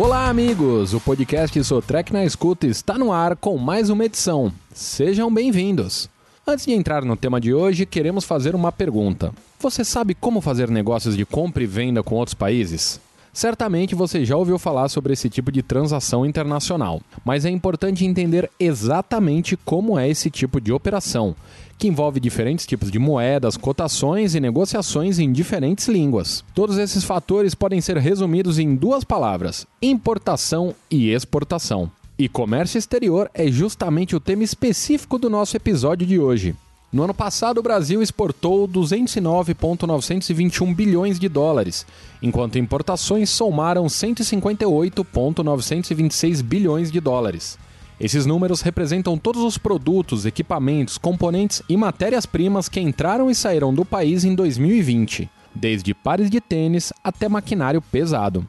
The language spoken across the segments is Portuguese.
Olá, amigos! O podcast Sotrec na Escuta está no ar com mais uma edição. Sejam bem-vindos! Antes de entrar no tema de hoje, queremos fazer uma pergunta. Você sabe como fazer negócios de compra e venda com outros países? Certamente você já ouviu falar sobre esse tipo de transação internacional, mas é importante entender exatamente como é esse tipo de operação, que envolve diferentes tipos de moedas, cotações e negociações em diferentes línguas. Todos esses fatores podem ser resumidos em duas palavras: importação e exportação. E comércio exterior é justamente o tema específico do nosso episódio de hoje. No ano passado, o Brasil exportou 209,921 bilhões de dólares, enquanto importações somaram 158,926 bilhões de dólares. Esses números representam todos os produtos, equipamentos, componentes e matérias-primas que entraram e saíram do país em 2020, desde pares de tênis até maquinário pesado.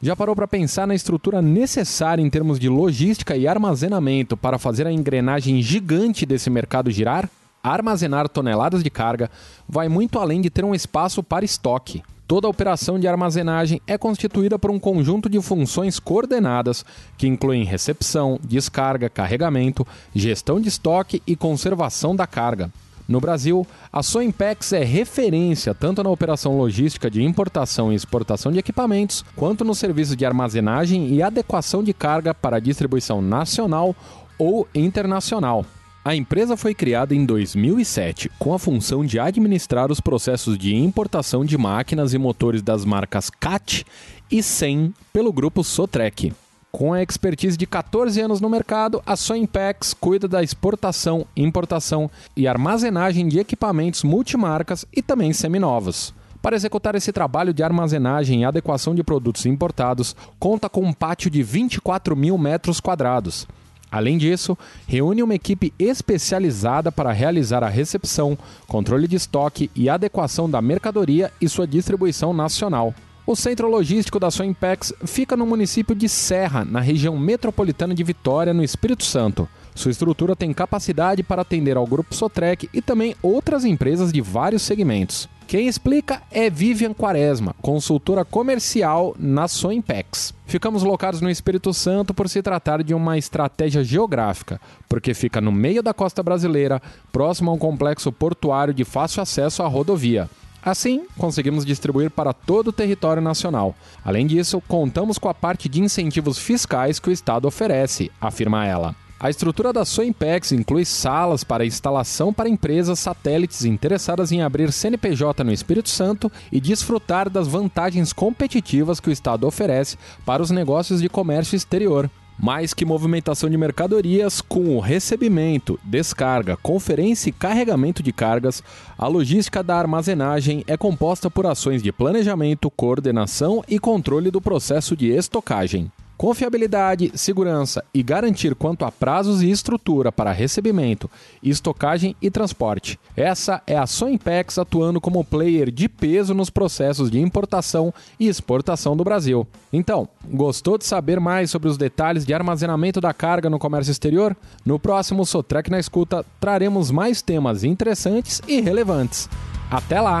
Já parou para pensar na estrutura necessária em termos de logística e armazenamento para fazer a engrenagem gigante desse mercado girar? Armazenar toneladas de carga vai muito além de ter um espaço para estoque. Toda operação de armazenagem é constituída por um conjunto de funções coordenadas que incluem recepção, descarga, carregamento, gestão de estoque e conservação da carga. No Brasil, a Soimpex é referência tanto na operação logística de importação e exportação de equipamentos, quanto no serviço de armazenagem e adequação de carga para distribuição nacional ou internacional. A empresa foi criada em 2007 com a função de administrar os processos de importação de máquinas e motores das marcas CAT e SEM pelo grupo Sotrec. Com a expertise de 14 anos no mercado, a Soimpex cuida da exportação, importação e armazenagem de equipamentos multimarcas e também seminovos. Para executar esse trabalho de armazenagem e adequação de produtos importados, conta com um pátio de 24 mil metros quadrados Além disso, reúne uma equipe especializada para realizar a recepção, controle de estoque e adequação da mercadoria e sua distribuição nacional. O centro logístico da Soimpex fica no município de Serra, na região metropolitana de Vitória, no Espírito Santo. Sua estrutura tem capacidade para atender ao Grupo Sotrec e também outras empresas de vários segmentos. Quem explica é Vivian Quaresma, consultora comercial na Soimpex. Ficamos locados no Espírito Santo por se tratar de uma estratégia geográfica, porque fica no meio da costa brasileira, próximo a um complexo portuário de fácil acesso à rodovia. Assim, conseguimos distribuir para todo o território nacional. Além disso, contamos com a parte de incentivos fiscais que o Estado oferece, afirma ela. A estrutura da Soimpex inclui salas para instalação para empresas satélites interessadas em abrir CNPJ no Espírito Santo e desfrutar das vantagens competitivas que o Estado oferece para os negócios de comércio exterior. Mais que movimentação de mercadorias, com o recebimento, descarga, conferência e carregamento de cargas, a logística da armazenagem é composta por ações de planejamento, coordenação e controle do processo de estocagem. Confiabilidade, segurança e garantir quanto a prazos e estrutura para recebimento, estocagem e transporte. Essa é a Soimpex atuando como player de peso nos processos de importação e exportação do Brasil. Então, gostou de saber mais sobre os detalhes de armazenamento da carga no comércio exterior? No próximo Sotrec na Escuta traremos mais temas interessantes e relevantes. Até lá!